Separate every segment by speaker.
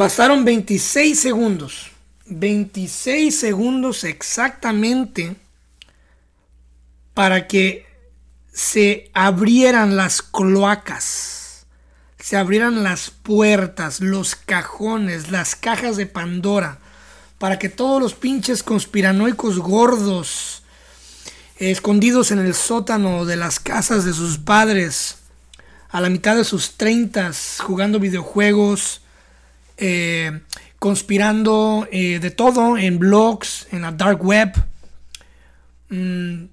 Speaker 1: Bastaron 26 segundos. 26 segundos exactamente para que se abrieran las cloacas, se abrieran las puertas, los cajones, las cajas de Pandora, para que todos los pinches conspiranoicos gordos, escondidos en el sótano de las casas de sus padres, a la mitad de sus treintas, jugando videojuegos, eh, conspirando eh, de todo en blogs, en la dark web, mm,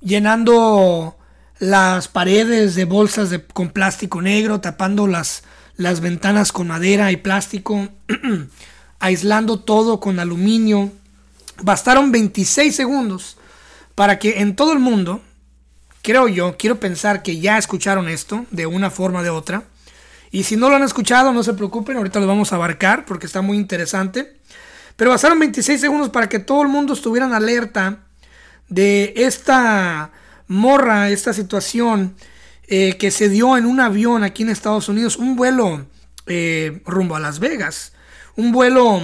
Speaker 1: llenando las paredes de bolsas de- con plástico negro, tapando las, las ventanas con madera y plástico, aislando todo con aluminio. Bastaron 26 segundos para que en todo el mundo, creo yo, quiero pensar que ya escucharon esto de una forma o de otra. Y si no lo han escuchado, no se preocupen, ahorita lo vamos a abarcar porque está muy interesante. Pero bastaron 26 segundos para que todo el mundo estuviera en alerta de esta morra, esta situación eh, que se dio en un avión aquí en Estados Unidos, un vuelo eh, rumbo a Las Vegas, un vuelo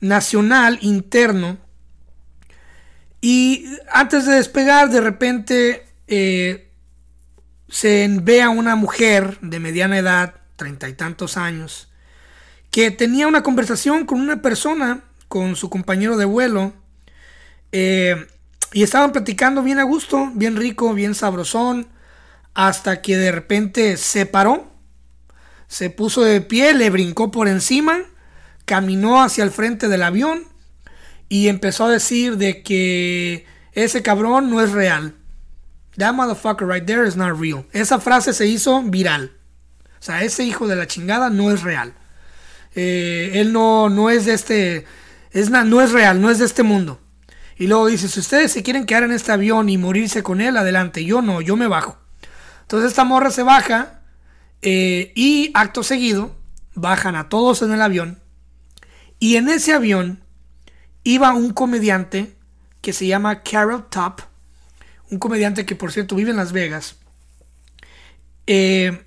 Speaker 1: nacional interno. Y antes de despegar, de repente eh, se ve a una mujer de mediana edad, treinta y tantos años, que tenía una conversación con una persona, con su compañero de vuelo, eh, y estaban platicando bien a gusto, bien rico, bien sabrosón, hasta que de repente se paró, se puso de pie, le brincó por encima, caminó hacia el frente del avión y empezó a decir de que ese cabrón no es real. That motherfucker right there is not real. Esa frase se hizo viral. O sea, ese hijo de la chingada no es real. Eh, él no, no es de este. Es no es real, no es de este mundo. Y luego dice: Si ustedes se quieren quedar en este avión y morirse con él, adelante. Yo no, yo me bajo. Entonces esta morra se baja. eh, y acto seguido, bajan a todos en el avión. Y en ese avión iba un comediante que se llama Carol Top un comediante que por cierto vive en Las Vegas eh,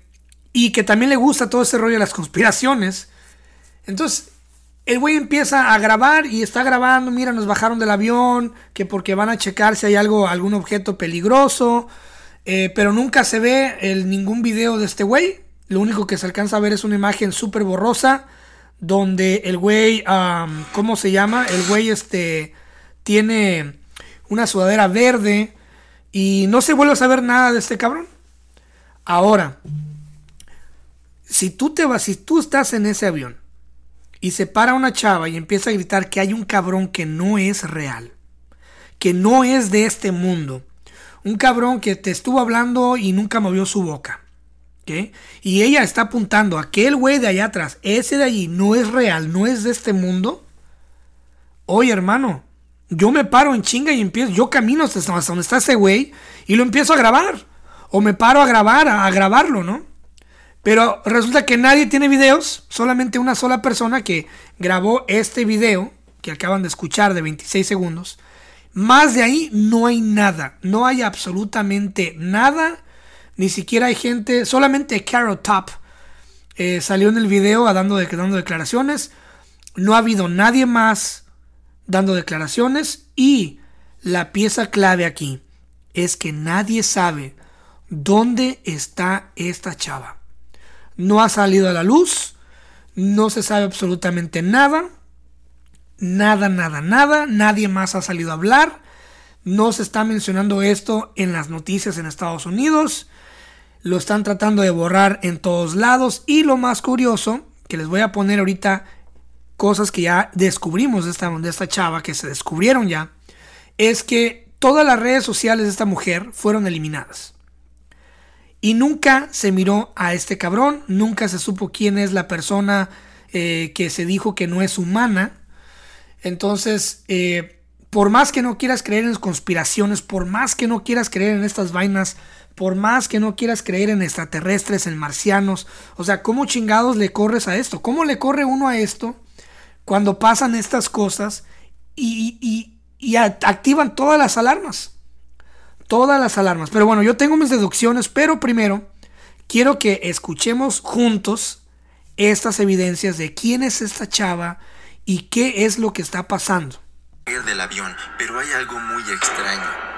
Speaker 1: y que también le gusta todo ese rollo de las conspiraciones. Entonces, el güey empieza a grabar y está grabando, mira, nos bajaron del avión, que porque van a checar si hay algo, algún objeto peligroso, eh, pero nunca se ve ningún video de este güey. Lo único que se alcanza a ver es una imagen súper borrosa, donde el güey, ¿cómo se llama? El güey este, tiene una sudadera verde y no se vuelve a saber nada de este cabrón. Ahora, si tú te vas, si tú estás en ese avión y se para una chava y empieza a gritar que hay un cabrón que no es real, que no es de este mundo, un cabrón que te estuvo hablando y nunca movió su boca, ¿ok? Y ella está apuntando a aquel güey de allá atrás, ese de allí no es real, no es de este mundo. Oye, hermano, yo me paro en chinga y empiezo, yo camino hasta, donde está ese güey y lo empiezo a grabar. O me paro a grabar, a, grabarlo, ¿no? Pero resulta que nadie tiene videos, solamente una sola persona que grabó este video que acaban de escuchar de 26 segundos. Más de ahí no hay nada, no hay absolutamente nada, ni siquiera hay gente, solamente Carol Top eh, salió en el video dando, dando declaraciones, no ha habido nadie más dando declaraciones y la pieza clave aquí es que nadie sabe dónde está esta chava. No ha salido a la luz, no se sabe absolutamente nada, nada, nada, nada, nadie más ha salido a hablar, no se está mencionando esto en las noticias en Estados Unidos, lo están tratando de borrar en todos lados y lo más curioso, que les voy a poner ahorita cosas que ya descubrimos de esta, de esta chava, que se descubrieron ya, es que todas las redes sociales de esta mujer fueron eliminadas. Y nunca se miró a este cabrón, nunca se supo quién es la persona eh, que se dijo que no es humana. Entonces, eh, por más que no quieras creer en conspiraciones, por más que no quieras creer en estas vainas, por más que no quieras creer en extraterrestres, en marcianos, o sea, ¿cómo chingados le corres a esto? ¿Cómo le corre uno a esto cuando pasan estas cosas y, activan todas las alarmas? todas las alarmas. Pero bueno, yo tengo mis deducciones, pero primero quiero que escuchemos juntos estas evidencias de quién es esta chava y qué es lo que está pasando.
Speaker 2: del avión, pero hay algo muy extraño.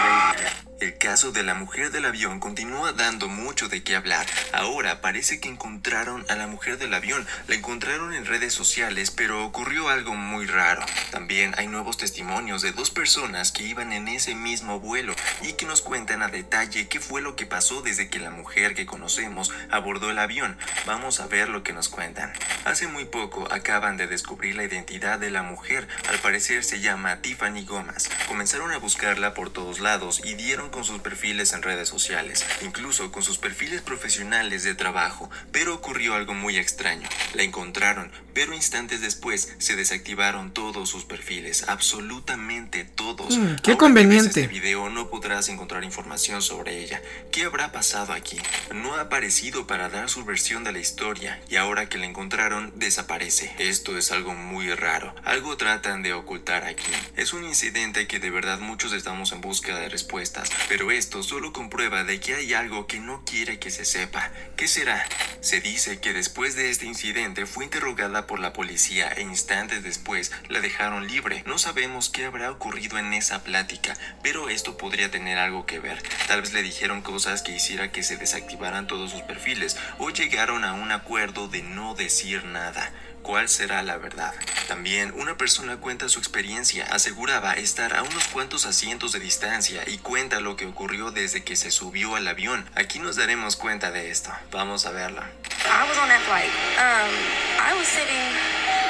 Speaker 2: El caso de la mujer del avión continúa dando mucho de qué hablar. Ahora parece que encontraron a la mujer del avión. La encontraron en redes sociales, pero ocurrió algo muy raro. También hay nuevos testimonios de dos personas que iban en ese mismo vuelo y que nos cuentan a detalle qué fue lo que pasó desde que la mujer que conocemos abordó el avión. Vamos a ver lo que nos cuentan. Hace muy poco acaban de descubrir la identidad de la mujer. Al parecer se llama Tiffany Gómez. Comenzaron a buscarla por todos lados y dieron con sus perfiles en redes sociales, incluso con sus perfiles profesionales de trabajo, pero ocurrió algo muy extraño. La encontraron, pero instantes después se desactivaron todos sus perfiles, absolutamente todos.
Speaker 1: Mm, qué conveniente.
Speaker 2: En este video no encontrar información sobre ella. ¿Qué habrá pasado aquí? No ha aparecido para dar su versión de la historia y ahora que la encontraron desaparece. Esto es algo muy raro. Algo tratan de ocultar aquí. Es un incidente que de verdad muchos estamos en búsqueda de respuestas, pero esto solo comprueba de que hay algo que no quiere que se sepa. ¿Qué será? Se dice que después de este incidente fue interrogada por la policía e instantes después la dejaron libre. No sabemos qué habrá ocurrido en esa plática, pero esto podría tener algo que ver. Tal vez le dijeron cosas que hiciera que se desactivaran todos sus perfiles o llegaron a un acuerdo de no decir nada cuál será la verdad. También una persona cuenta su experiencia, aseguraba estar a unos cuantos asientos de distancia y cuenta lo que ocurrió desde que se subió al avión. Aquí nos daremos cuenta de esto. Vamos a verla. I was on that flight. Um, I was sitting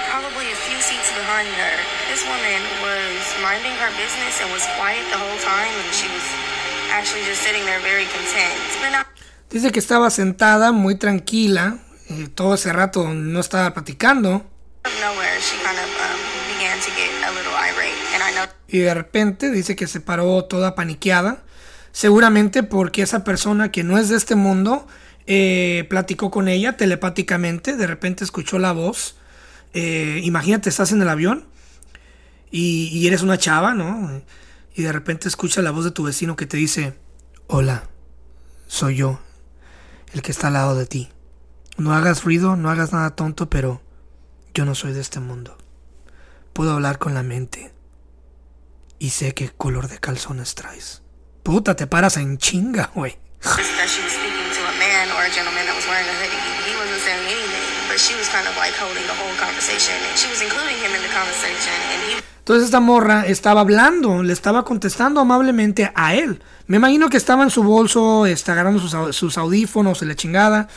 Speaker 2: probably a few seats behind her. This woman was minding her business and was quiet the whole time and she was actually just sitting there very content.
Speaker 1: Dice que estaba sentada muy tranquila, todo ese rato no estaba platicando. Y de repente dice que se paró toda paniqueada, seguramente porque esa persona que no es de este mundo eh, platicó con ella telepáticamente, de repente escuchó la voz. Eh, imagínate, estás en el avión y, y eres una chava, ¿no? Y de repente escucha la voz de tu vecino que te dice, hola, soy yo, el que está al lado de ti. No hagas ruido, no hagas nada tonto, pero yo no soy de este mundo. Puedo hablar con la mente. Y sé qué color de calzones traes. Puta, te paras en chinga, güey. Entonces esta morra estaba hablando, le estaba contestando amablemente a él. Me imagino que estaba en su bolso, está agarrando sus, sus audífonos y la chingada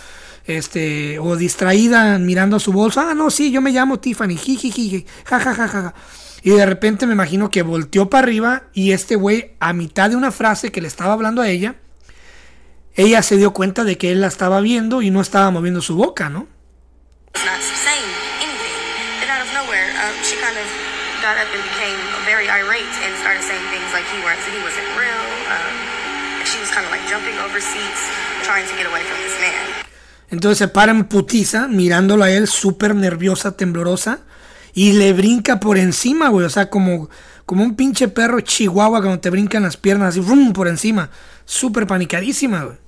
Speaker 1: este, o distraída mirando su bolsa, ah, no, sí, yo me llamo Tiffany, jiji, ja, ja, ja, ja. Y de repente me imagino que volteó para arriba y este güey, a mitad de una frase que le estaba hablando a ella, ella se dio cuenta de que él la estaba viendo y no estaba moviendo su boca, ¿no? Entonces se para en putiza, mirándolo a él, súper nerviosa, temblorosa, y le brinca por encima, güey. O sea, como, como un pinche perro chihuahua cuando te brincan las piernas, así, rum, por encima. Súper panicadísima, güey.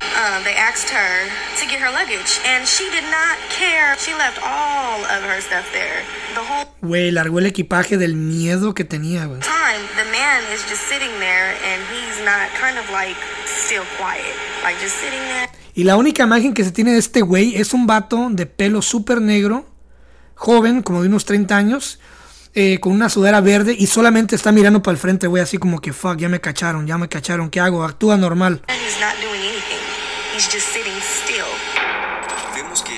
Speaker 1: Uh, they asked her to get her luggage, and she did not care. She left all of her stuff there. The whole Güey, largó el equipaje del miedo que tenía, güey. Time, the man is just sitting there, and he's not kind of like still quiet, like just sitting there. Y la única imagen que se tiene de este güey es un vato de pelo súper negro, joven, como de unos 30 años, eh, con una sudadera verde y solamente está mirando para el frente, güey, así como que, fuck, ya me cacharon, ya me cacharon, ¿qué hago? Actúa normal.
Speaker 2: He's not doing. He's just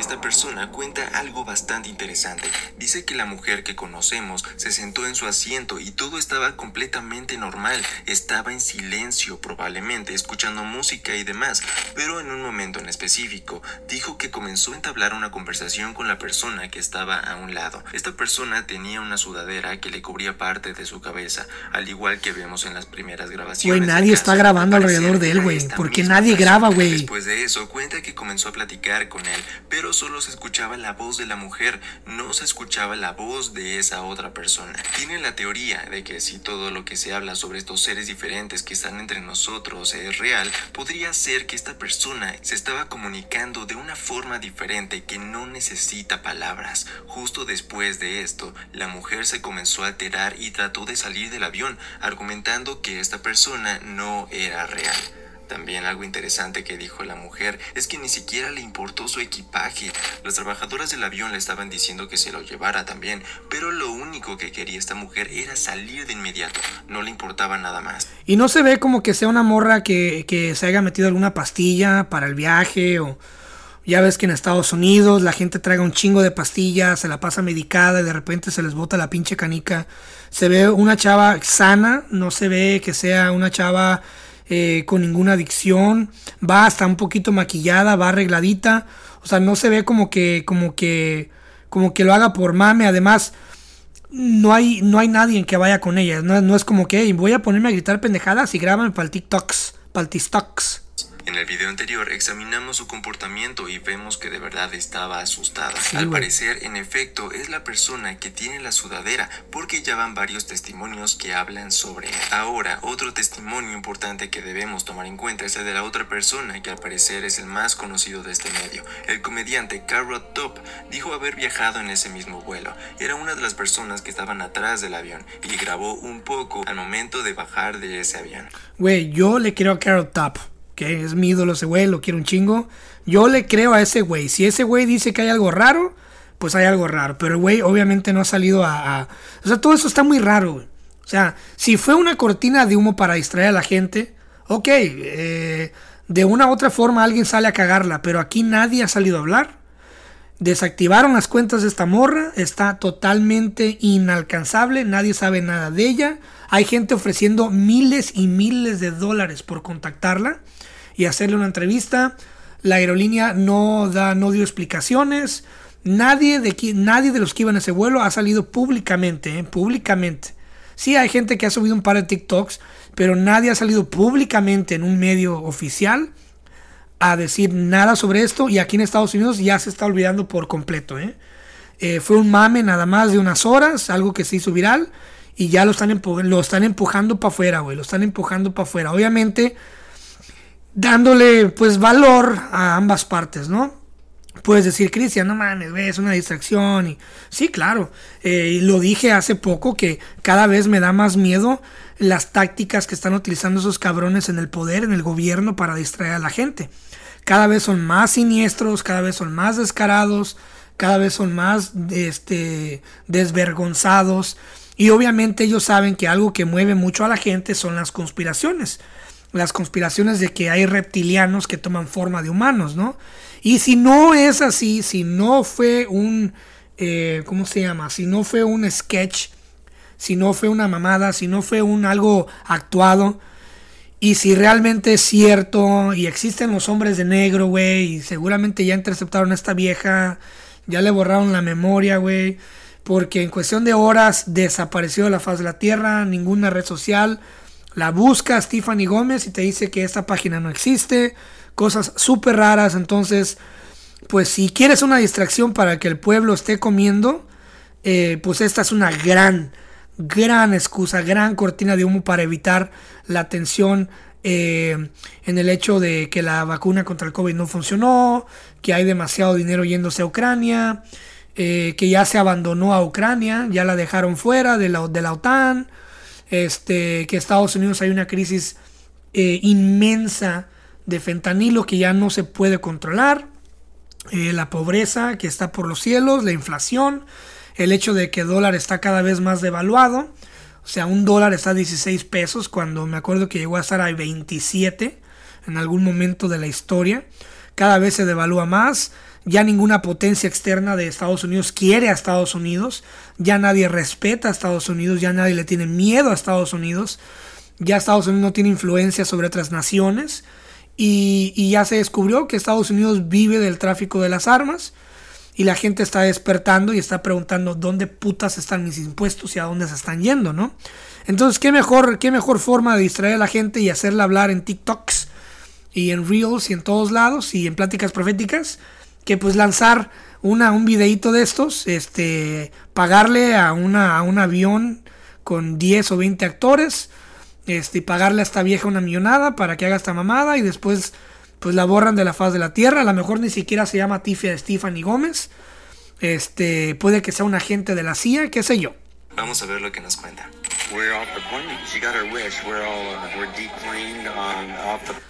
Speaker 2: esta persona cuenta algo bastante interesante. Dice que la mujer que conocemos se sentó en su asiento y todo estaba completamente normal. Estaba en silencio, probablemente escuchando música y demás, pero en un momento en específico dijo que comenzó a entablar una conversación con la persona que estaba a un lado. Esta persona tenía una sudadera que le cubría parte de su cabeza, al igual que vemos en las primeras grabaciones.
Speaker 1: Güey, nadie está grabando alrededor de él, güey. Porque nadie graba, güey.
Speaker 2: Después de eso, cuenta que comenzó a platicar con él, pero solo se escuchaba la voz de la mujer, no se escuchaba la voz de esa otra persona. Tiene la teoría de que si todo lo que se habla sobre estos seres diferentes que están entre nosotros es real, podría ser que esta persona se estaba comunicando de una forma diferente que no necesita palabras. Justo después de esto, la mujer se comenzó a alterar y trató de salir del avión, argumentando que esta persona no era real. También algo interesante que dijo la mujer es que ni siquiera le importó su equipaje. Las trabajadoras del avión le estaban diciendo que se lo llevara también, pero lo único que quería esta mujer era salir de inmediato. No le importaba nada más.
Speaker 1: Y no se ve como que sea una morra que, que se haya metido alguna pastilla para el viaje o... Ya ves que en Estados Unidos la gente traga un chingo de pastillas, se la pasa medicada y de repente se les bota la pinche canica. Se ve una chava sana, no se ve que sea una chava eh, con ninguna adicción, va hasta un poquito maquillada, va arregladita, o sea, no se ve como que, como que, como que lo haga por mame, además, no hay, no hay nadie que vaya con ella, no, no es como que voy a ponerme a gritar pendejadas y graban para el TikToks, para el TikToks.
Speaker 2: En el video anterior examinamos su comportamiento y vemos que de verdad estaba asustada. Al parecer, en efecto, es la persona que tiene la sudadera porque ya van varios testimonios que hablan sobre Ahora, otro testimonio importante que debemos tomar en cuenta es el de la otra persona que al parecer es el más conocido de este medio. El comediante Carrot Top dijo haber viajado en ese mismo vuelo. Era una de las personas que estaban atrás del avión y grabó un poco al momento de bajar de ese avión.
Speaker 1: Güey, yo le quiero a Carrot Top que es mi ídolo ese güey, lo quiero un chingo. Yo le creo a ese güey. Si ese güey dice que hay algo raro, pues hay algo raro. Pero el güey obviamente no ha salido a, O sea, todo eso está muy raro, güey. O sea, si fue una cortina de humo para distraer a la gente, ok, eh, de una u otra forma alguien sale a cagarla, pero aquí nadie ha salido a hablar. Desactivaron las cuentas de esta morra, está totalmente inalcanzable, nadie sabe nada de ella. Hay gente ofreciendo miles y miles de dólares por contactarla y hacerle una entrevista. La aerolínea no, da, no dio explicaciones. Nadie de, nadie de los que iban a ese vuelo ha salido públicamente, ¿eh? públicamente. Sí, hay gente que ha subido un par de TikToks, pero nadie ha salido públicamente en un medio oficial a decir nada sobre esto. Y aquí en Estados Unidos ya se está olvidando por completo. ¿eh? Eh, fue un mame nada más de unas horas, algo que se hizo viral. Y ya lo están, lo están empujando para afuera, güey. Lo están empujando para afuera. Obviamente dándole pues valor a ambas partes, ¿no? Puedes decir, Cristian, no mames, es una distracción. Y, sí, claro. Eh, lo dije hace poco que cada vez me da más miedo las tácticas que están utilizando esos cabrones en el poder, en el gobierno, para distraer a la gente. Cada vez son más siniestros, cada vez son más descarados, cada vez son más este, desvergonzados. Y obviamente ellos saben que algo que mueve mucho a la gente son las conspiraciones las conspiraciones de que hay reptilianos que toman forma de humanos, ¿no? Y si no es así, si no fue un, eh, ¿cómo se llama? Si no fue un sketch, si no fue una mamada, si no fue un algo actuado, y si realmente es cierto, y existen los hombres de negro, güey, y seguramente ya interceptaron a esta vieja, ya le borraron la memoria, güey, porque en cuestión de horas desapareció de la faz de la Tierra, ninguna red social, la busca Stephanie Gómez y te dice que esta página no existe. Cosas súper raras. Entonces, pues si quieres una distracción para que el pueblo esté comiendo, eh, pues esta es una gran, gran excusa, gran cortina de humo para evitar la atención eh, en el hecho de que la vacuna contra el COVID no funcionó, que hay demasiado dinero yéndose a Ucrania, eh, que ya se abandonó a Ucrania, ya la dejaron fuera de la, de la OTAN este, que Estados Unidos hay una crisis eh, inmensa de fentanilo que ya no se puede controlar, eh, la pobreza que está por los cielos, la inflación, el hecho de que el dólar está cada vez más devaluado. O sea, un dólar está a 16 pesos cuando me acuerdo que llegó a estar a 27 en algún momento de la historia. Cada vez se devalúa más. Ya ninguna potencia externa de Estados Unidos quiere a Estados Unidos. Ya nadie respeta a Estados Unidos. Ya nadie le tiene miedo a Estados Unidos. Ya Estados Unidos no tiene influencia sobre otras naciones. Y, ya se descubrió que Estados Unidos vive del tráfico de las armas y la gente está despertando y está preguntando dónde putas están mis impuestos y a dónde se están yendo, ¿no? Entonces, ¿qué mejor, qué mejor forma de distraer a la gente y hacerla hablar en TikToks y en Reels y en todos lados y en pláticas proféticas que pues lanzar una, un videito de estos, este, pagarle a, una, a un avión con 10 o 20 actores, este, y pagarle a esta vieja una millonada para que haga esta mamada y después pues la borran de la faz de la tierra. A lo mejor ni siquiera se llama Tifia Stephanie Gómez. Este, puede que sea un agente de la CIA, qué sé yo.
Speaker 2: Vamos a ver lo que nos cuenta.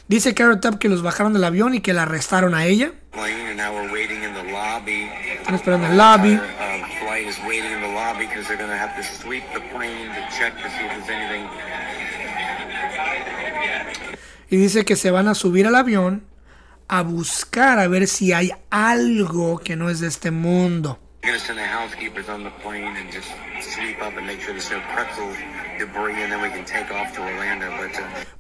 Speaker 1: Dice Carrot Top que los bajaron del avión y que la arrestaron a ella. Están esperando en el lobby. y dice que se van a subir al avión a buscar a ver si hay algo que no es de este mundo.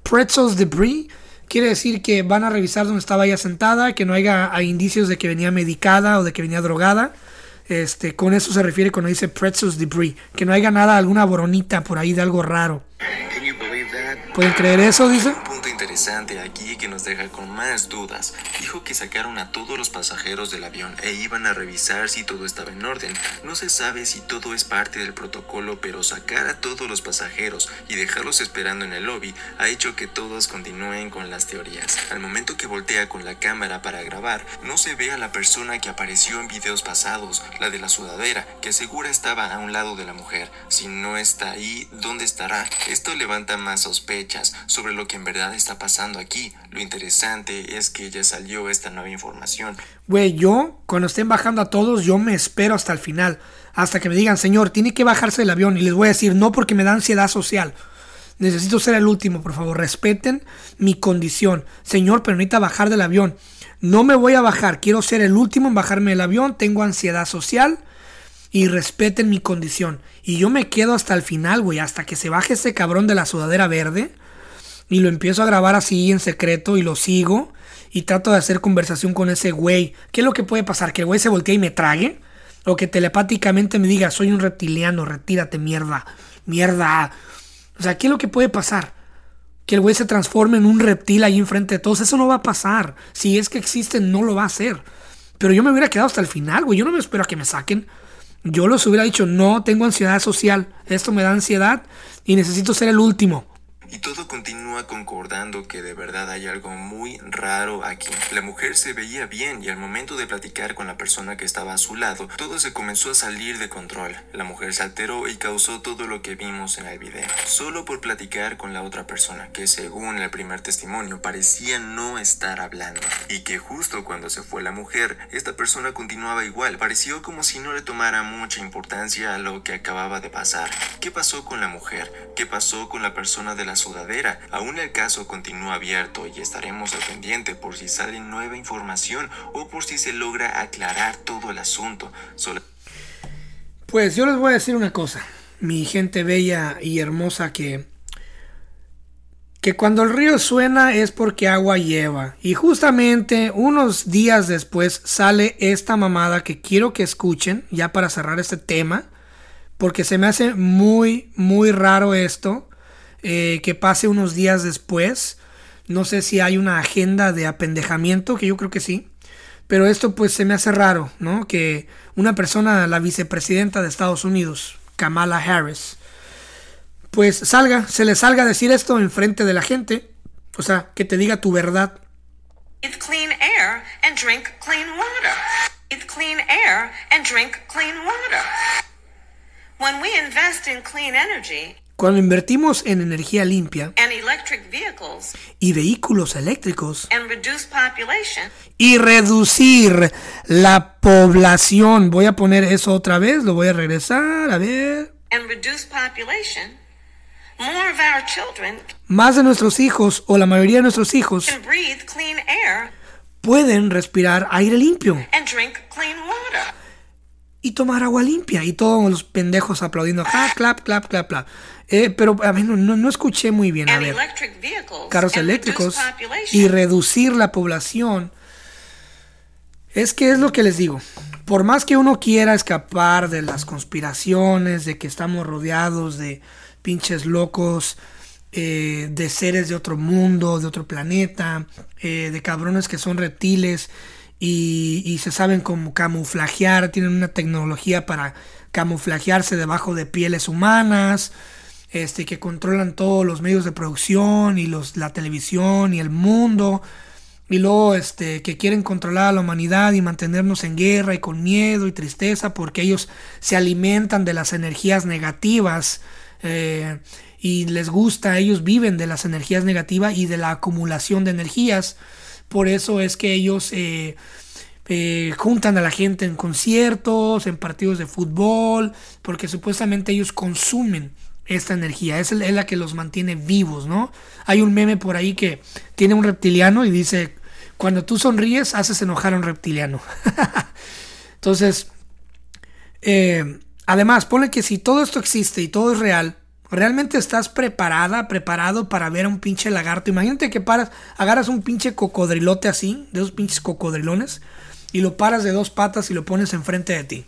Speaker 1: Pretzels debris quiere decir que van a revisar dónde estaba ella sentada, que no haya indicios de que venía medicada o de que venía drogada. Este, con eso se refiere cuando dice pretzels debris, que no haya nada, alguna boronita por ahí de algo raro. ¿Pueden creer eso? Dice
Speaker 2: interesante aquí que nos deja con más dudas. Dijo que sacaron a todos los pasajeros del avión e iban a revisar si todo estaba en orden. No se sabe si todo es parte del protocolo, pero sacar a todos los pasajeros y dejarlos esperando en el lobby ha hecho que todos continúen con las teorías. Al momento que voltea con la cámara para grabar, no se ve a la persona que apareció en videos pasados, la de la sudadera, que segura estaba a un lado de la mujer. Si no está ahí, ¿dónde estará? Esto levanta más sospechas sobre lo que en verdad está pasando aquí. Lo interesante es que ya salió esta nueva información.
Speaker 1: Güey, yo, cuando estén bajando a todos, yo me espero hasta el final. Hasta que me digan, señor, tiene que bajarse del avión. Y les voy a decir, no porque me da ansiedad social. Necesito ser el último, por favor. Respeten mi condición. Señor, pero necesita bajar del avión. No me voy a bajar. Quiero ser el último en bajarme del avión. Tengo ansiedad social. Y respeten mi condición. Y yo me quedo hasta el final, güey. Hasta que se baje ese cabrón de la sudadera verde y lo empiezo a grabar así en secreto y lo sigo y trato de hacer conversación con ese güey. ¿Qué es lo que puede pasar? ¿Que el güey se voltee y me trague? ¿O que telepáticamente me diga, soy un reptiliano, retírate, mierda, mierda? O sea, ¿qué es lo que puede pasar? Que el güey se transforme en un reptil ahí enfrente de todos. Eso no va a pasar. Si es que existe, no lo va a hacer. Pero yo me hubiera quedado hasta el final, güey. Yo no me espero a que me saquen. Yo les hubiera dicho, no, tengo ansiedad social. Esto me da ansiedad y necesito ser el último
Speaker 2: y todo continúa concordando que de verdad hay algo muy raro aquí. La mujer se veía bien y al momento de platicar con la persona que estaba a su lado, todo se comenzó a salir de control. La mujer se alteró y causó todo lo que vimos en el video, solo por platicar con la otra persona, que según el primer testimonio parecía no estar hablando. Y que justo cuando se fue la mujer, esta persona continuaba igual, pareció como si no le tomara mucha importancia a lo que acababa de pasar. ¿Qué pasó con la mujer? ¿Qué pasó con la persona de la sudadera. Aún el caso continúa abierto y estaremos al por si sale nueva información o por si se logra aclarar todo el asunto.
Speaker 1: Pues yo les voy a decir una cosa, mi gente bella y hermosa que que cuando el río suena es porque agua lleva. Y justamente unos días después sale esta mamada que quiero que escuchen, ya para cerrar este tema, porque se me hace muy, muy raro esto. Eh, que pase unos días después. No sé si hay una agenda de apendejamiento, que yo creo que sí. Pero esto pues se me hace raro, ¿no? Que una persona, la vicepresidenta de Estados Unidos, Kamala Harris, pues salga, se le salga a decir esto en frente de la gente. O sea, que te diga tu verdad. clean air and drink clean water. clean air and drink clean water. When we invest in clean energy, Cuando invertimos en energía limpia
Speaker 3: and electric vehicles
Speaker 1: y vehículos eléctricos
Speaker 3: and reduce population,
Speaker 1: y reducir la población, voy a poner eso otra vez, lo voy a regresar, a ver.
Speaker 3: and reduce population, more of our children
Speaker 1: Más de nuestros hijos o la mayoría de nuestros hijos
Speaker 3: can breathe clean air
Speaker 1: pueden respirar aire limpio
Speaker 3: and drink clean water.
Speaker 1: Y tomar agua limpia y todos los pendejos aplaudiendo, ja, clap, clap, clap, clap. Eh, pero a mí no, no, no escuché muy bien, a ver. carros eléctricos y reducir la población. Es que es lo que les digo. Por más que uno quiera escapar de las conspiraciones, de que estamos rodeados de pinches locos, eh, de seres de otro mundo, de otro planeta, eh, de cabrones que son reptiles y, y se saben cómo camuflajear, tienen una tecnología para camuflajearse debajo de pieles humanas, este, que controlan todos los medios de producción y los, la televisión y el mundo. Y luego este, que quieren controlar a la humanidad y mantenernos en guerra y con miedo y tristeza porque ellos se alimentan de las energías negativas eh, y les gusta, ellos viven de las energías negativas y de la acumulación de energías. Por eso es que ellos eh, eh, juntan a la gente en conciertos, en partidos de fútbol, porque supuestamente ellos consumen esta energía, es, la que los mantiene vivos, ¿no? Hay un meme por ahí que tiene un reptiliano y dice, cuando tú sonríes, haces enojar a un reptiliano. Entonces, eh, además, pone que si todo esto existe y todo es real, ¿realmente estás preparada, preparado para ver a un pinche lagarto? Imagínate que paras, agarras un pinche cocodrilote así, de esos pinches cocodrilones, y lo paras de dos patas y lo pones enfrente de ti.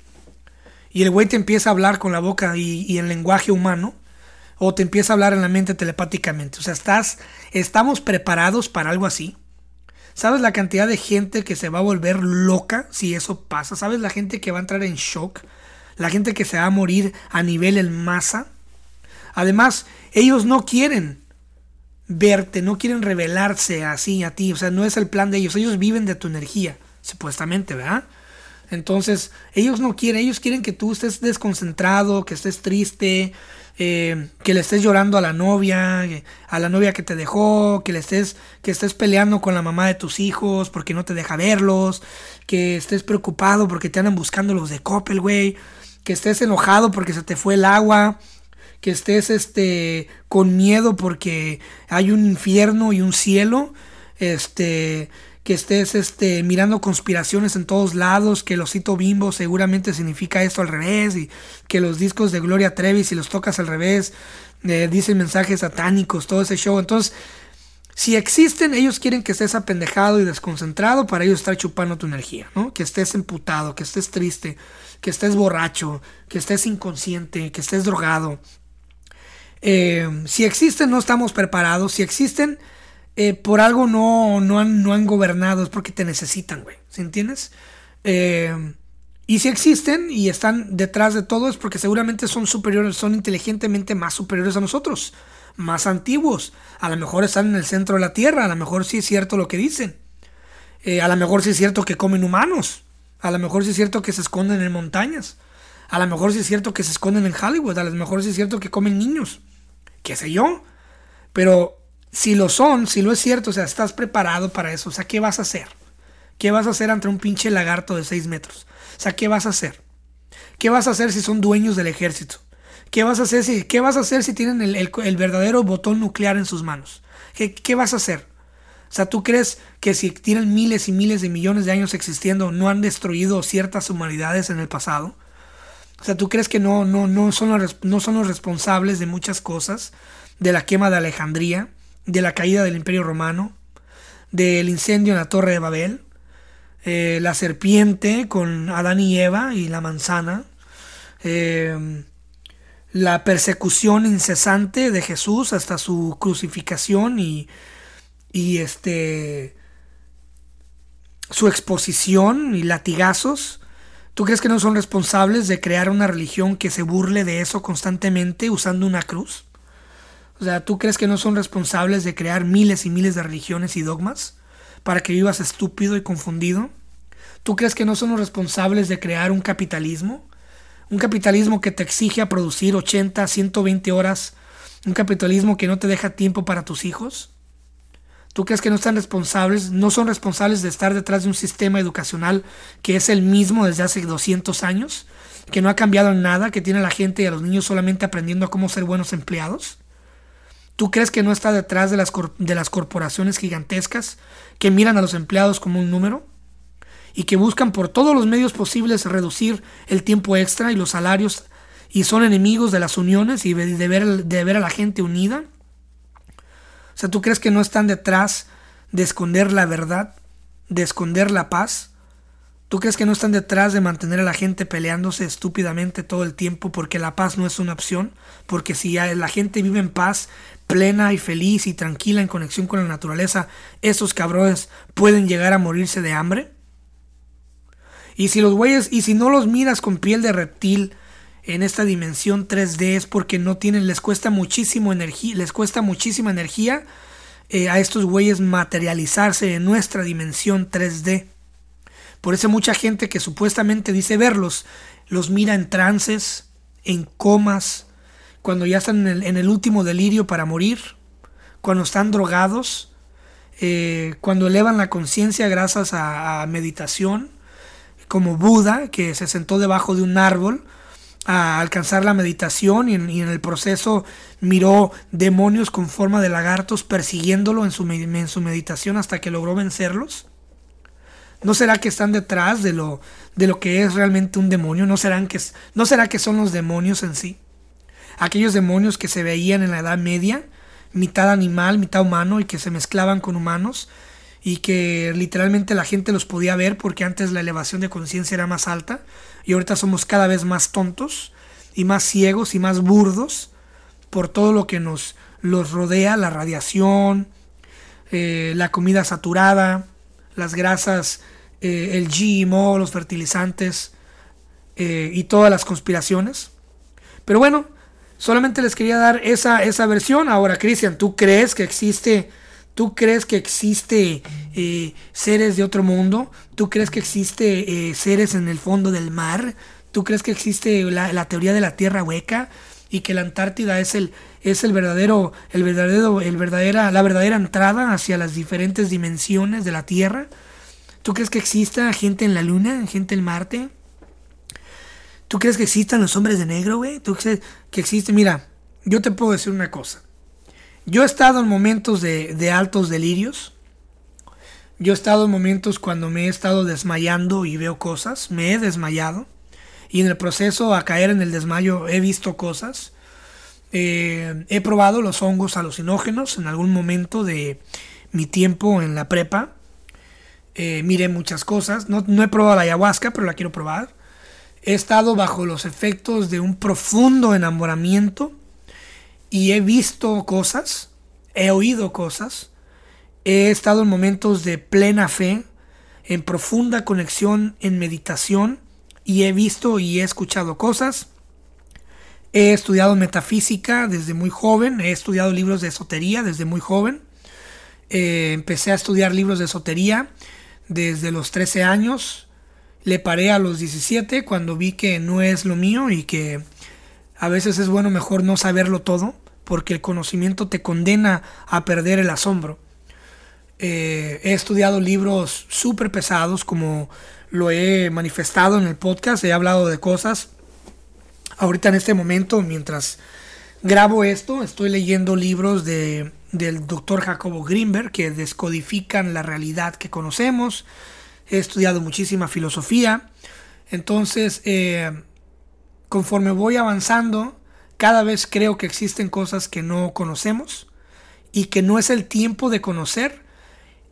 Speaker 1: Y el güey te empieza a hablar con la boca y, y en lenguaje humano, o te empieza a hablar en la mente telepáticamente. O sea, estás, estamos preparados para algo así. ¿Sabes la cantidad de gente que se va a volver loca si eso pasa? ¿Sabes la gente que va a entrar en shock? La gente que se va a morir a nivel en masa. Además, ellos no quieren verte, no quieren revelarse así a ti. O sea, no es el plan de ellos. Ellos viven de tu energía, supuestamente, ¿verdad? Entonces, ellos no quieren, ellos quieren que tú estés desconcentrado, que estés triste, eh, que le estés llorando a la novia, eh, a la novia que te dejó, que le estés, que estés peleando con la mamá de tus hijos porque no te deja verlos, que estés preocupado porque te andan buscando los de Coppel, güey, que estés enojado porque se te fue el agua, que estés este con miedo porque hay un infierno y un cielo, este que estés este mirando conspiraciones en todos lados, que el osito bimbo seguramente significa esto al revés y que los discos de Gloria Trevi si los tocas al revés eh, dicen mensajes satánicos, todo ese show. Entonces, si existen, ellos quieren que estés apendejado y desconcentrado para ellos estar chupando tu energía, ¿no? Que estés emputado, que estés triste, que estés borracho, que estés inconsciente, que estés drogado. Eh, si existen, no estamos preparados. Si existen, eh, por algo no, no, han, no han gobernado, es porque te necesitan, güey. ¿Sí entiendes? Eh, y si existen y están detrás de todo, es porque seguramente son superiores, son inteligentemente más superiores a nosotros, más antiguos. A lo mejor están en el centro de la Tierra, a lo mejor sí es cierto lo que dicen. A lo mejor sí es cierto que comen humanos. A lo mejor sí es cierto que se esconden en montañas. A lo mejor sí es cierto que se esconden en Hollywood. A lo mejor sí es cierto que comen niños. ¿Qué sé yo? Pero si lo son, si lo es cierto, o sea, estás preparado para eso. O sea, ¿qué vas a hacer? ¿Qué vas a hacer ante un pinche lagarto de 6 metros? O sea, ¿qué vas a hacer? ¿Qué vas a hacer si son dueños del ejército? ¿Qué vas a hacer si, qué vas a hacer si tienen el, el- verdadero botón nuclear en sus manos? ¿Qué, qué vas a hacer? O sea, ¿tú crees que si tienen miles y miles de millones de años existiendo, no han destruido ciertas humanidades en el pasado? O sea, ¿tú crees que no, no, no, son, los, no son los responsables de muchas cosas? De la quema de Alejandría, de la caída del Imperio Romano, del incendio en la Torre de Babel, eh, la serpiente con Adán y Eva y la manzana, eh, la persecución incesante de Jesús hasta su crucificación y, y este su exposición y latigazos. ¿Tú crees que no son responsables de crear una religión que se burle de eso constantemente usando una cruz? O sea, ¿tú crees que no son responsables de crear miles y miles de religiones y dogmas para que vivas estúpido y confundido? ¿Tú crees que no son los responsables de crear un capitalismo? Un capitalismo que te exige a producir 80, 120 horas Un capitalismo que no te deja tiempo para tus hijos. ¿Tú crees que no están responsables, no son responsables de estar detrás de un sistema educacional que es el mismo desde hace 200 años? Que no ha cambiado en nada, que tiene a la gente y a los niños solamente aprendiendo a cómo ser buenos empleados. ¿Tú crees que no está detrás de las, de las corporaciones gigantescas que miran a los empleados como un número? Y que buscan por todos los medios posibles reducir el tiempo extra y los salarios y son enemigos de las uniones y de ver, de ver a la gente unida? O sea, ¿tú crees que no están detrás de esconder la verdad, de esconder la paz? ¿Tú crees que no están detrás de mantener a la gente peleándose estúpidamente todo el tiempo porque la paz no es una opción? Porque si la gente vive en paz, plena y feliz y tranquila en conexión con la naturaleza, esos cabrones pueden llegar a morirse de hambre. Y si los güeyes, y si no los miras con piel de reptil, en esta dimensión 3D es porque no tienen, les cuesta muchísimo energía, les cuesta muchísima energía eh, a estos güeyes materializarse en nuestra dimensión 3D. Por eso mucha gente que supuestamente dice verlos, los mira en trances, en comas, cuando ya están en el, último delirio para morir, cuando están drogados, eh, cuando elevan la conciencia gracias a meditación, como Buda, que se sentó debajo de un árbol, a alcanzar la meditación y en, el proceso miró demonios con forma de lagartos persiguiéndolo en su, en su meditación hasta que logró vencerlos? ¿No será que están detrás de lo, de lo que es realmente un demonio? ¿No, serán que, ¿No será que son los demonios en sí? Aquellos demonios que se veían en la Edad Media, mitad animal, mitad humano y que se mezclaban con humanos y que literalmente la gente los podía ver porque antes la elevación de conciencia era más alta y ahorita somos cada vez más tontos y más ciegos y más burdos por todo lo que nos los rodea, la radiación, eh, la comida saturada, las grasas, eh, el GMO, los fertilizantes eh, y todas las conspiraciones. Pero bueno, solamente les quería dar esa, esa versión. Ahora, Cristian, ¿tú crees que existe ¿Tú crees que existe eh, seres de otro mundo? ¿Tú crees que existe eh, seres en el fondo del mar? ¿Tú crees que existe la, teoría de la tierra hueca y que la Antártida es el es el verdadero el verdadero el verdadera la verdadera entrada hacia las diferentes dimensiones de la Tierra? ¿Tú crees que exista gente en la Luna, gente en Marte? ¿Tú crees que existan los hombres de negro, güey? ¿Tú crees que existe? Mira, yo te puedo decir una cosa. Yo he estado en momentos de, altos delirios. Yo he estado en momentos cuando me he estado desmayando y veo cosas. Me he desmayado. Y en el proceso a caer en el desmayo he visto cosas. Eh, he probado los hongos alucinógenos en algún momento de mi tiempo en la prepa. Eh, miré muchas cosas. No, no he probado la ayahuasca, pero la quiero probar. He estado bajo los efectos de un profundo enamoramiento y he visto cosas, he oído cosas, he estado en momentos de plena fe, en profunda conexión, en meditación, y he visto y he escuchado cosas. He estudiado metafísica desde muy joven, he estudiado libros de esotería desde muy joven. Eh, empecé a estudiar libros de esotería desde los 13 años. Le paré a los 17 cuando vi que no es lo mío y que a veces es bueno mejor no saberlo todo, porque el conocimiento te condena a perder el asombro. Eh, he estudiado libros súper pesados, como lo he manifestado en el podcast, he hablado de cosas. Ahorita en este momento, mientras grabo esto, estoy leyendo libros de, del doctor Jacobo Greenberg que descodifican la realidad que conocemos. He estudiado muchísima filosofía. Entonces, eh, conforme voy avanzando, cada vez creo que existen cosas que no conocemos y que no es el tiempo de conocer.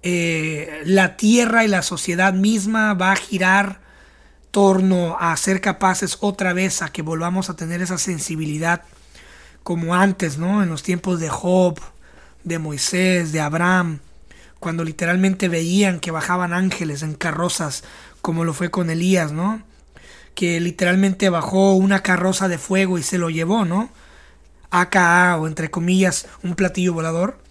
Speaker 1: Eh, la tierra y la sociedad misma va a girar torno a ser capaces otra vez a que volvamos a tener esa sensibilidad como antes, ¿no? En los tiempos de Job, de Moisés, de Abraham, cuando literalmente veían que bajaban ángeles en carrozas, como lo fue con Elías, ¿no? Que literalmente bajó una carroza de fuego y se lo llevó, ¿no? AKA o entre comillas un platillo volador.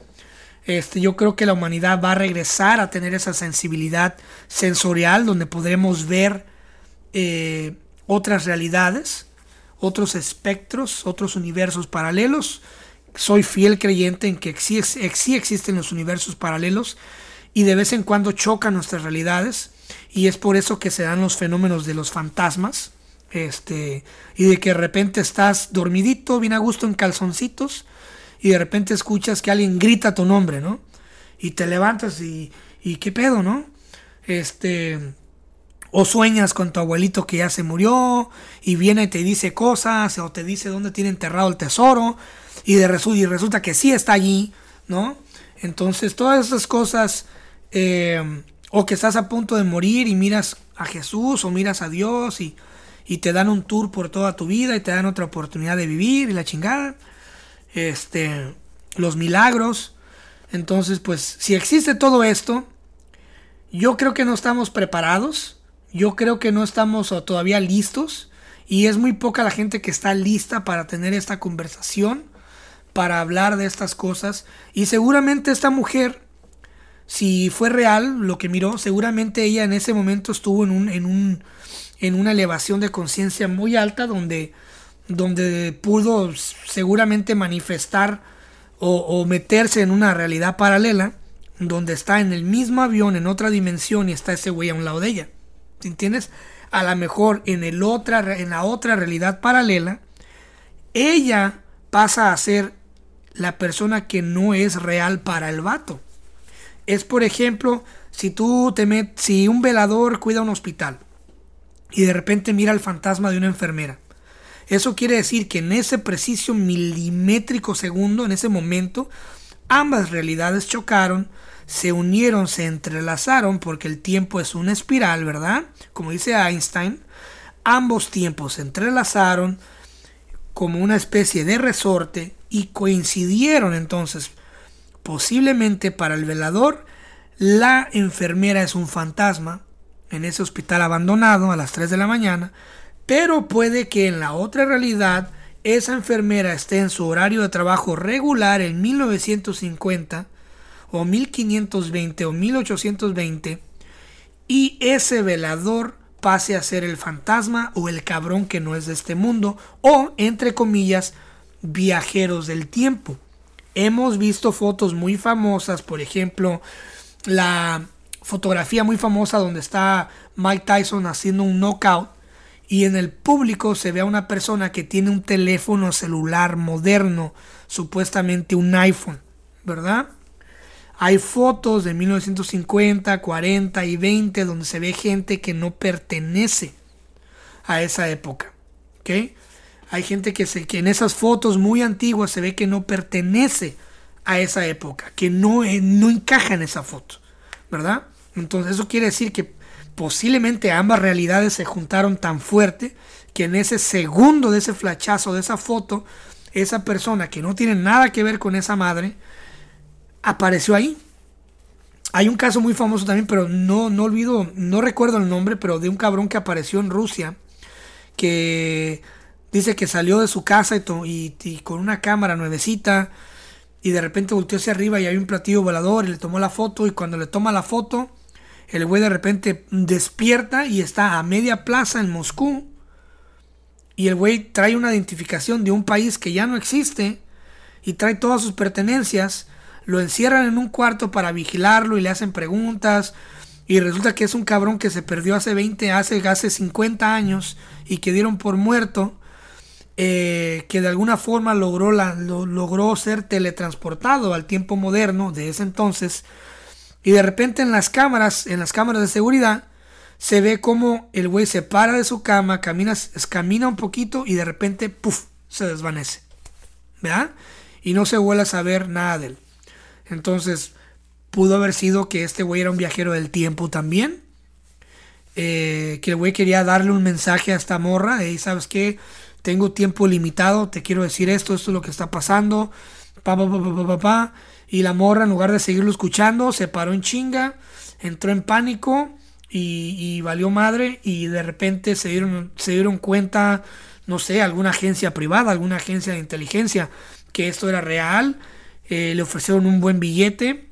Speaker 1: Este, yo creo que la humanidad va a regresar a tener esa sensibilidad sensorial donde podremos ver eh, otras realidades, otros espectros, otros universos paralelos soy fiel creyente en que sí, existen los universos paralelos y de vez en cuando chocan nuestras realidades y es por eso que se dan los fenómenos de los fantasmas este y de que de repente estás dormidito bien a gusto en calzoncitos y de repente escuchas que alguien grita tu nombre no y te levantas y y qué pedo no este o sueñas con tu abuelito que ya se murió y viene y te dice cosas o te dice dónde tiene enterrado el tesoro y, de y resulta que sí está allí, ¿no? Entonces todas esas cosas, eh, o que estás a punto de morir y miras a Jesús o miras a Dios y, y te dan un tour por toda tu vida y te dan otra oportunidad de vivir y la chingada, este, los milagros. Entonces, pues si existe todo esto, yo creo que no estamos preparados yo creo que no estamos todavía listos y es muy poca la gente que está lista para tener esta conversación, para hablar de estas cosas. Y seguramente esta mujer, si fue real lo que miró, seguramente ella en ese momento estuvo en, un, en, un, en una elevación de conciencia muy alta donde, donde pudo seguramente manifestar o, o meterse en una realidad paralela donde está en el mismo avión, en otra dimensión y está ese güey a un lado de ella. ¿Entiendes? A lo mejor en, el otra, en la otra realidad paralela, ella pasa a ser la persona que no es real para el vato. Es por ejemplo, si tú te metes, si un velador cuida un hospital y de repente mira el fantasma de una enfermera. Eso quiere decir que en ese preciso milimétrico segundo, en ese momento, ambas realidades chocaron, se unieron, se entrelazaron, porque el tiempo es una espiral, ¿verdad? Como dice Einstein, ambos tiempos se entrelazaron como una especie de resorte y coincidieron entonces. Posiblemente para el velador, la enfermera es un fantasma en ese hospital abandonado a las 3 de la mañana, pero puede que en la otra realidad esa enfermera esté en su horario de trabajo regular en 1950 o 1520 o 1820 y ese velador pase a ser el fantasma o el cabrón que no es de este mundo o entre comillas viajeros del tiempo. Hemos visto fotos muy famosas, por ejemplo, la fotografía muy famosa donde está Mike Tyson haciendo un knockout y en el público se ve a una persona que tiene un teléfono celular moderno, supuestamente un iPhone, ¿verdad? Hay fotos de 1950, 40 y 20 donde se ve gente que no pertenece a esa época. ¿ok? Hay gente que, se, que en esas fotos muy antiguas se ve que no pertenece a esa época, que no, eh, no encaja en esa foto, ¿verdad? Entonces eso quiere decir que posiblemente ambas realidades se juntaron tan fuerte que en ese segundo de ese flachazo de esa foto, esa persona que no tiene nada que ver con esa madre, apareció ahí. Hay un caso muy famoso también, pero no, no olvido, no recuerdo el nombre, pero de un cabrón que apareció en Rusia, que dice que salió de su casa y, con una cámara nuevecita, y de repente volteó hacia arriba y hay un platillo volador y le tomó la foto, y cuando le toma la foto, el güey de repente despierta y está a media plaza en Moscú, y el güey trae una identificación de un país que ya no existe, y trae todas sus pertenencias, lo encierran en un cuarto para vigilarlo y le hacen preguntas. Y resulta que es un cabrón que se perdió hace 20, hace, hace 50 años y que dieron por muerto. Eh, que de alguna forma logró, logró ser teletransportado al tiempo moderno de ese entonces. Y de repente en las cámaras, en las cámaras de seguridad, se ve como el güey se para de su cama, camina, camina un poquito y de repente, puff, se desvanece. ¿Verdad? Y no se vuelve a saber nada de él. Entonces, pudo haber sido que este güey era un viajero del tiempo también. Eh, que el güey quería darle un mensaje a esta morra. Y sabes qué, tengo tiempo limitado, te quiero decir esto, esto es lo que está pasando. Pa, pa, pa, pa, pa, Y la morra, en lugar de seguirlo escuchando, se paró en chinga, entró en pánico y, valió madre. Y de repente se dieron, se dieron cuenta, no sé, alguna agencia privada, alguna agencia de inteligencia, que esto era real eh, le ofrecieron un buen billete,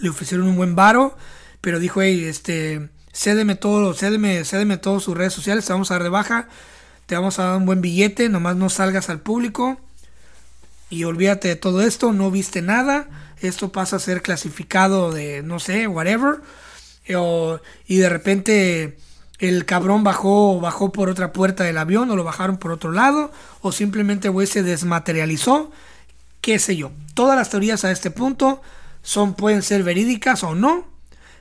Speaker 1: le ofrecieron un buen varo, pero dijo, hey, este, cédeme todo, cédeme, cédeme todas sus redes sociales, vamos a dar de baja, te vamos a dar un buen billete, nomás no salgas al público. y olvídate de todo esto, no viste nada, esto pasa a ser clasificado de, no sé, whatever, y de repente el cabrón bajó, bajó por otra puerta del avión o lo bajaron por otro lado, o simplemente güey se desmaterializó, qué sé yo. Todas las teorías a este punto son, pueden ser verídicas o no,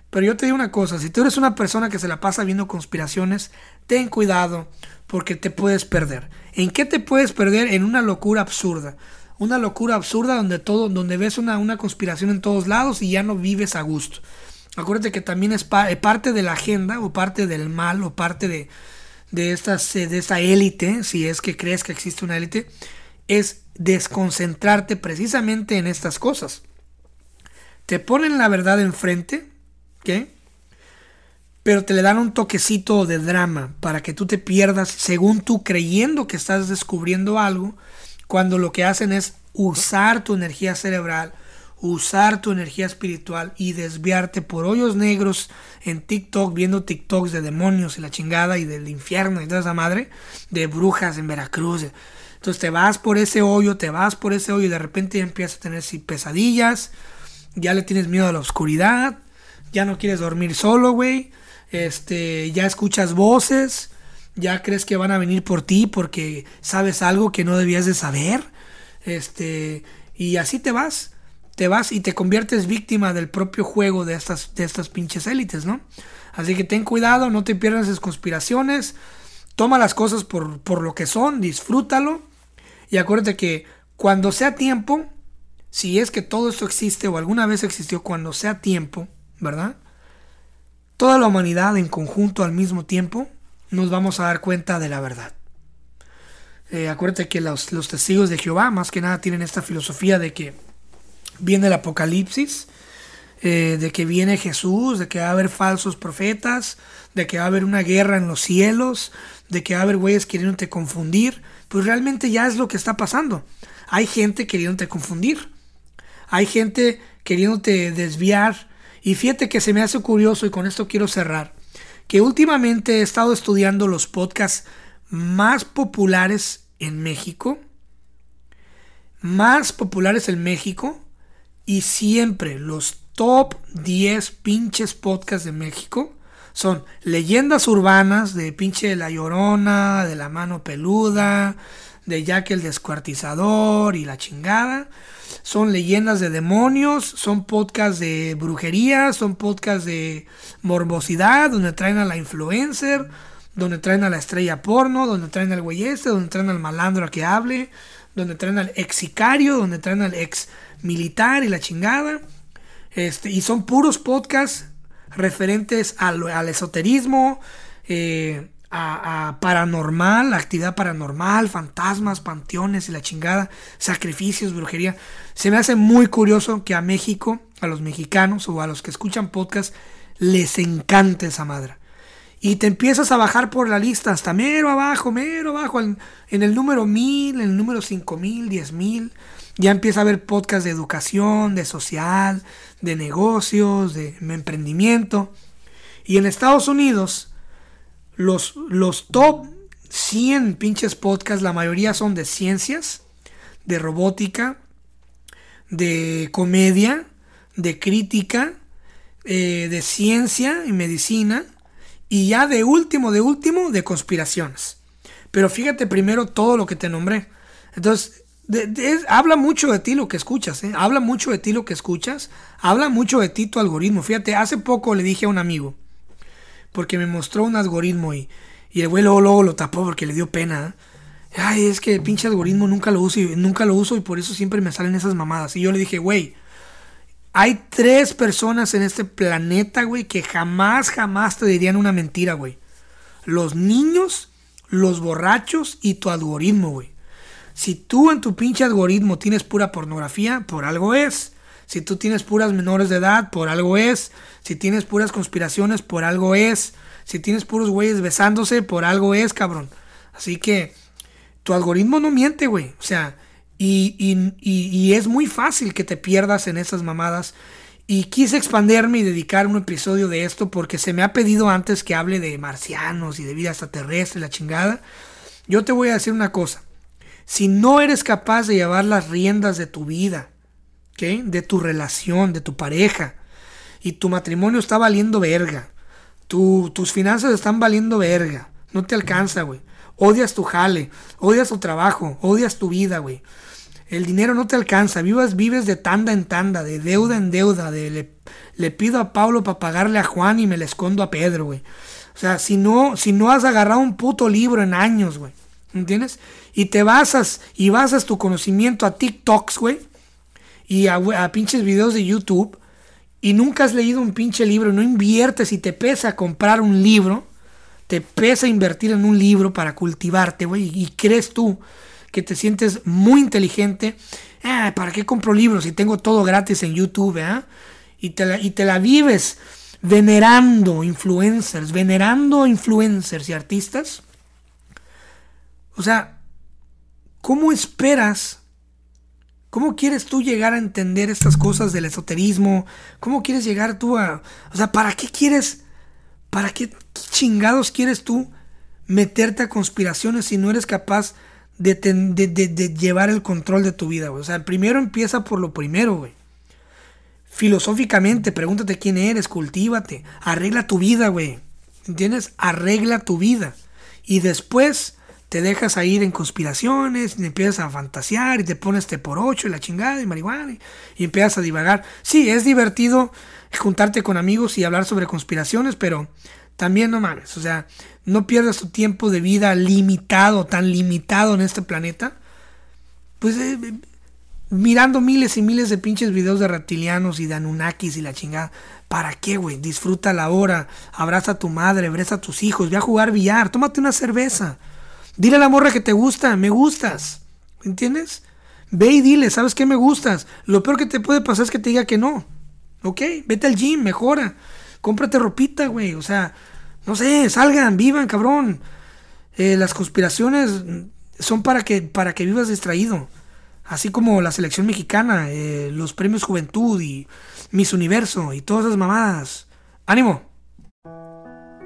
Speaker 1: pero yo te digo una cosa, si tú eres una persona que se la pasa viendo conspiraciones, ten cuidado porque te puedes perder. ¿En qué te puedes perder? En una locura absurda. Una locura absurda donde todo, donde ves una, una conspiración en todos lados y ya no vives a gusto. Acuérdate que también es eh, parte de la agenda o parte del mal o parte de, de, estas, eh, de esta élite, si es que crees que existe una élite, es desconcentrarte precisamente en estas cosas. Te ponen la verdad enfrente, ¿qué? Pero te le dan un toquecito de drama para que tú te pierdas según tú creyendo que estás descubriendo algo, cuando lo que hacen es usar tu energía cerebral, usar tu energía espiritual y desviarte por hoyos negros en TikTok, viendo TikToks de demonios y la chingada y del infierno y toda esa madre, de brujas en Veracruz. Entonces te vas por ese hoyo, te vas por ese hoyo y de repente ya empiezas a tener pesadillas, ya le tienes miedo a la oscuridad, ya no quieres dormir solo, güey, este, ya escuchas voces, ya crees que van a venir por ti porque sabes algo que no debías de saber, este, y así te vas te vas y te conviertes víctima del propio juego de estas, de estas pinches élites, ¿no? Así que ten cuidado, no te pierdas esas conspiraciones, toma las cosas por, por lo que son, disfrútalo y acuérdate que cuando sea tiempo, si es que todo esto existe o alguna vez existió, cuando sea tiempo, ¿verdad? Toda la humanidad en conjunto al mismo tiempo nos vamos a dar cuenta de la verdad. Eh, acuérdate que los, testigos de Jehová más que nada tienen esta filosofía de que viene el apocalipsis, eh, de que viene Jesús, de que va a haber falsos profetas, de que va a haber una guerra en los cielos, de que va a haber güeyes queriéndote confundir, pues realmente ya es lo que está pasando. Hay gente queriéndote confundir, hay gente queriéndote desviar, y fíjate que se me hace curioso, y con esto quiero cerrar, que últimamente he estado estudiando los podcasts más populares en México, más populares en México, y siempre los top 10 pinches podcasts de México son leyendas urbanas de pinche La Llorona, de La Mano Peluda, de Jack el Descuartizador y la chingada. Son leyendas de demonios, son podcasts de brujería, son podcasts de morbosidad, donde traen a la influencer, donde traen a la estrella porno, donde traen al güey este, donde traen al malandro a que hable, donde traen al ex sicario, donde traen al ex militar y la chingada. Este, y son puros podcasts referentes al, esoterismo, eh, a, a, paranormal, actividad paranormal, fantasmas, panteones y la chingada, sacrificios, brujería. Se me hace muy curioso que a México, a los mexicanos o a los que escuchan podcast, les encante esa madre. Y te empiezas a bajar por la lista hasta mero abajo, mero abajo, en, el número 1000, en el número 5000, 10000 ya empieza a haber podcast de educación, de social, de negocios, de emprendimiento. Y en Estados Unidos, los, los top 100 pinches podcasts, la mayoría son de ciencias, de robótica, de comedia, de crítica, eh, de ciencia y medicina. Y ya de último, de último, de conspiraciones. Pero fíjate primero todo lo que te nombré. Entonces, habla mucho de ti lo que escuchas, ¿eh? habla mucho de ti lo que escuchas, habla mucho de ti tu algoritmo. Fíjate, hace poco le dije a un amigo, porque me mostró un algoritmo y, el güey luego, lo tapó porque le dio pena. Ay, es que pinche algoritmo nunca lo uso y nunca lo uso y por eso siempre me salen esas mamadas. Y yo le dije, güey, hay tres personas en este planeta, güey, que jamás, jamás te dirían una mentira, güey. Los niños, los borrachos y tu algoritmo, güey. Si tú en tu pinche algoritmo tienes pura pornografía, por algo es. Si tú tienes puras menores de edad, por algo es. Si tienes puras conspiraciones, por algo es. Si tienes puros güeyes besándose, por algo es, cabrón. Así que tu algoritmo no miente, güey. O sea, y, y, es muy fácil que te pierdas en esas mamadas. Y quise expanderme y dedicar un episodio de esto porque se me ha pedido antes que hable de marcianos y de vida extraterrestre, la chingada. Yo te voy a decir una cosa. si no eres capaz de llevar las riendas de tu vida, de tu relación, de tu pareja, y tu matrimonio está valiendo verga, tus finanzas están valiendo verga, no te alcanza, güey. Odias tu jale, odias tu trabajo, odias tu vida, güey. El dinero no te alcanza, vivas, vives de tanda en tanda, de deuda en deuda, de le, le pido a Pablo para pagarle a Juan y me le escondo a Pedro, güey. O sea, si no, si no has agarrado un puto libro en años, güey. ¿Entiendes? Y te basas y basas tu conocimiento a TikToks, güey. Y a, pinches videos de YouTube. Y nunca has leído un pinche libro. No inviertes y te pesa comprar un libro. Te pesa invertir en un libro para cultivarte, güey. Y crees tú que te sientes muy inteligente. Ah, ¿Para qué compro libros si tengo todo gratis en YouTube? Eh? Y, te la, y te la vives venerando influencers, venerando influencers y artistas. O sea, ¿cómo esperas? ¿Cómo quieres tú llegar a entender estas cosas del esoterismo? ¿Cómo quieres llegar tú a... O sea, ¿para qué quieres... ¿Para qué chingados quieres tú meterte a conspiraciones si no eres capaz de, de, llevar el control de tu vida, güey? O sea, primero empieza por lo primero, güey. Filosóficamente, pregúntate quién eres, cultívate, arregla tu vida, güey. ¿Entiendes? Arregla tu vida. Y después te dejas a ir en conspiraciones, y empiezas a fantasear y te pones te por ocho y la chingada y marihuana y, empiezas a divagar. Sí, es divertido juntarte con amigos y hablar sobre conspiraciones, pero también no mames, o sea, no pierdas tu tiempo de vida limitado, tan limitado en este planeta. Pues eh, mirando miles y miles de pinches videos de reptilianos y de Anunnakis y la chingada. ¿Para qué, güey? Disfruta la hora, abraza a tu madre, abraza a tus hijos, ve a jugar billar, tómate una cerveza. Dile a la morra que te gusta, me gustas. ¿Entiendes? Ve y dile, ¿sabes qué me gustas? Lo peor que te puede pasar es que te diga que no. ¿Ok? Vete al gym, mejora. Cómprate ropita, güey. O sea, no sé, salgan, vivan, cabrón. Eh, las conspiraciones son para que, para que vivas distraído. Así como la selección mexicana, eh, los premios Juventud y Miss Universo y todas esas mamadas. ¡Ánimo!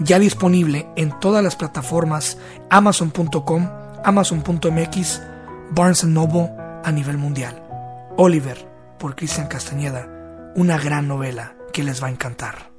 Speaker 1: ya disponible en todas las plataformas amazon.com, amazon.mx, Barnes Noble a nivel mundial. Oliver, por Cristian Castañeda, una gran novela que les va a encantar.